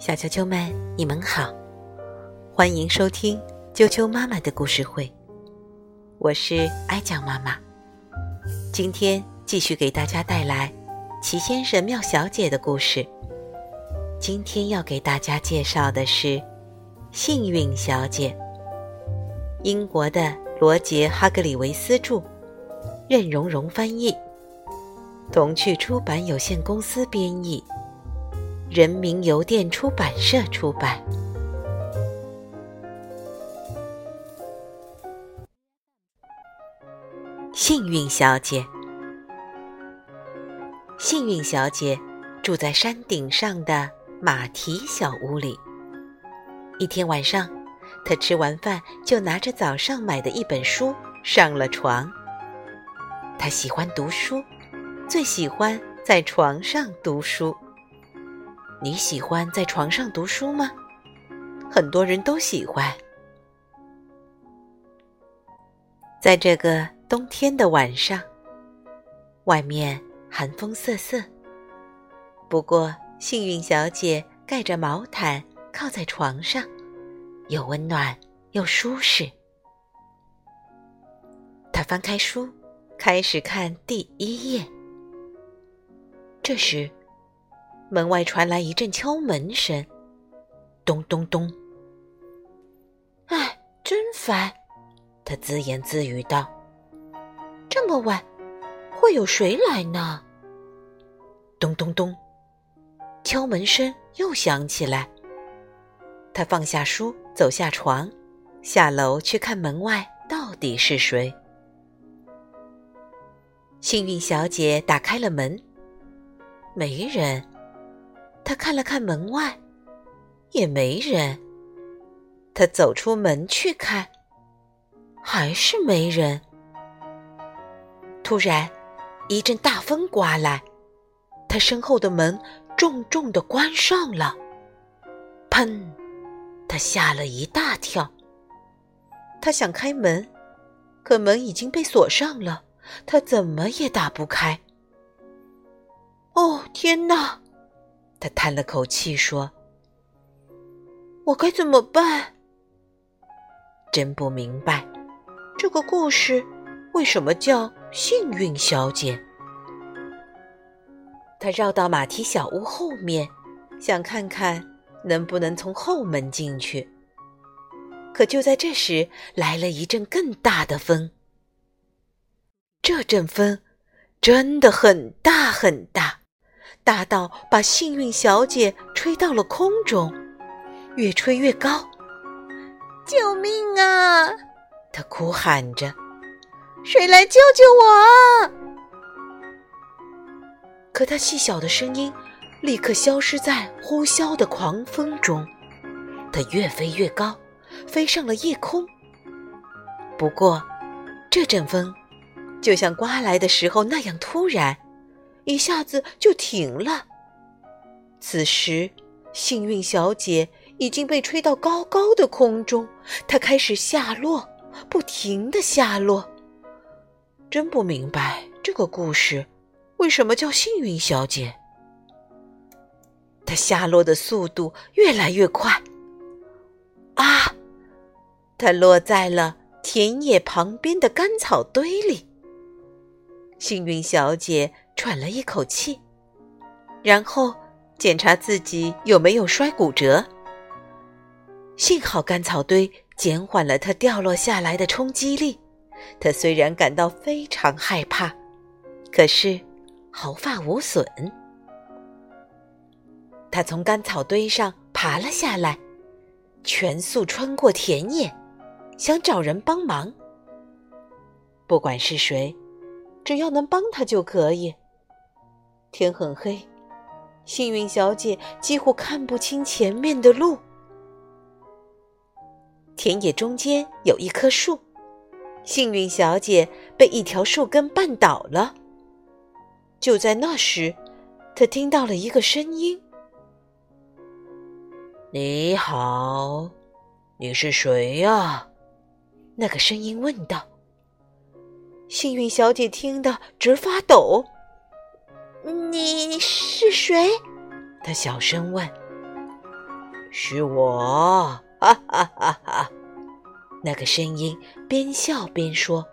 小球球们，你们好，欢迎收听啾啾妈妈的故事会。我是哀酱妈妈，今天继续给大家带来齐先生、妙小姐的故事。今天要给大家介绍的是幸运小姐，英国的罗杰·哈格里维斯著，任蓉蓉翻译，童趣出版有限公司编译。人民邮电出版社出版。幸运小姐，幸运小姐住在山顶上的马蹄小屋里。一天晚上，她吃完饭就拿着早上买的一本书上了床。她喜欢读书，最喜欢在床上读书。你喜欢在床上读书吗？很多人都喜欢。在这个冬天的晚上，外面寒风瑟瑟。不过，幸运小姐盖着毛毯，靠在床上，又温暖又舒适。她翻开书，开始看第一页。这时，门外传来一阵敲门声，咚咚咚。哎，真烦！他自言自语道：“这么晚，会有谁来呢？”咚咚咚，敲门声又响起来。他放下书，走下床，下楼去看门外到底是谁。幸运小姐打开了门，没人。他看了看门外，也没人。他走出门去看，还是没人。突然，一阵大风刮来，他身后的门重重的关上了。砰！他吓了一大跳。他想开门，可门已经被锁上了，他怎么也打不开。哦，天哪！他叹了口气说：“我该怎么办？真不明白，这个故事为什么叫幸运小姐？”他绕到马蹄小屋后面，想看看能不能从后门进去。可就在这时，来了一阵更大的风。这阵风真的很大很大。大到把幸运小姐吹到了空中，越吹越高。救命啊！她哭喊着：“谁来救救我？”可她细小的声音立刻消失在呼啸的狂风中。她越飞越高，飞上了夜空。不过，这阵风就像刮来的时候那样突然。一下子就停了。此时，幸运小姐已经被吹到高高的空中，她开始下落，不停的下落。真不明白这个故事为什么叫幸运小姐。她下落的速度越来越快。啊！她落在了田野旁边的干草堆里。幸运小姐。喘了一口气，然后检查自己有没有摔骨折。幸好干草堆减缓了他掉落下来的冲击力。他虽然感到非常害怕，可是毫发无损。他从干草堆上爬了下来，全速穿过田野，想找人帮忙。不管是谁，只要能帮他就可以。天很黑，幸运小姐几乎看不清前面的路。田野中间有一棵树，幸运小姐被一条树根绊倒了。就在那时，她听到了一个声音：“你好，你是谁呀？”那个声音问道。幸运小姐听得直发抖。你是谁？他小声问：“是我？”哈哈哈哈！那个声音边笑边说：“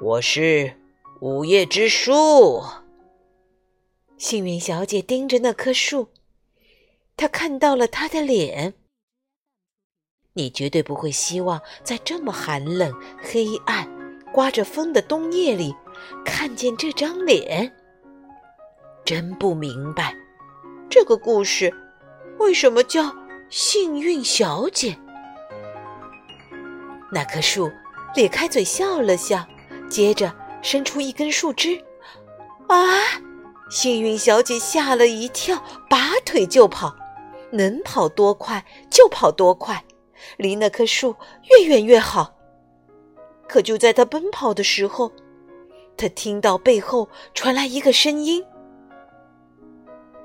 我是午夜之树。”幸运小姐盯着那棵树，她看到了他的脸。你绝对不会希望在这么寒冷、黑暗、刮着风的冬夜里看见这张脸。真不明白，这个故事为什么叫幸运小姐？那棵树咧开嘴笑了笑，接着伸出一根树枝。啊！幸运小姐吓了一跳，拔腿就跑，能跑多快就跑多快。离那棵树越远越好。可就在他奔跑的时候，他听到背后传来一个声音：“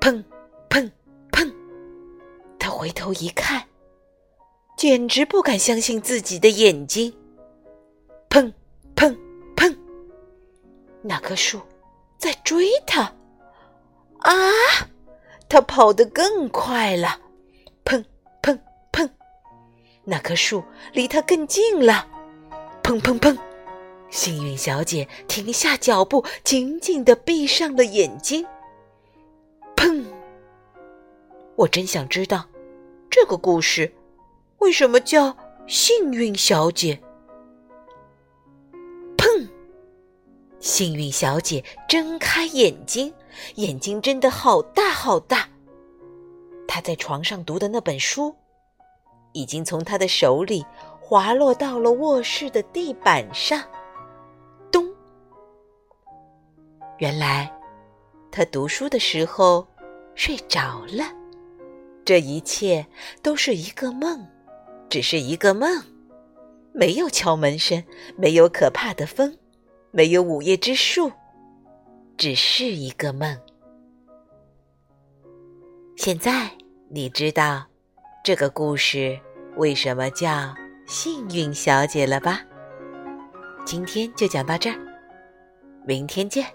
砰砰砰！”他回头一看，简直不敢相信自己的眼睛。砰砰砰！那棵树在追他！啊！他跑得更快了。砰砰砰那棵树离他更近了，砰砰砰！幸运小姐停下脚步，紧紧地闭上了眼睛。我真想知道，这个故事为什么叫幸运小姐？砰！幸运小姐睁开眼睛，眼睛睁得好大好大。她在床上读的那本书。已经从她的手里滑落到了卧室的地板上，咚！原来她读书的时候睡着了，这一切都是一个梦，只是一个梦，没有敲门声，没有可怕的风，没有午夜之树，只是一个梦。现在你知道。这个故事为什么叫幸运小姐了吧？今天就讲到这儿，明天见。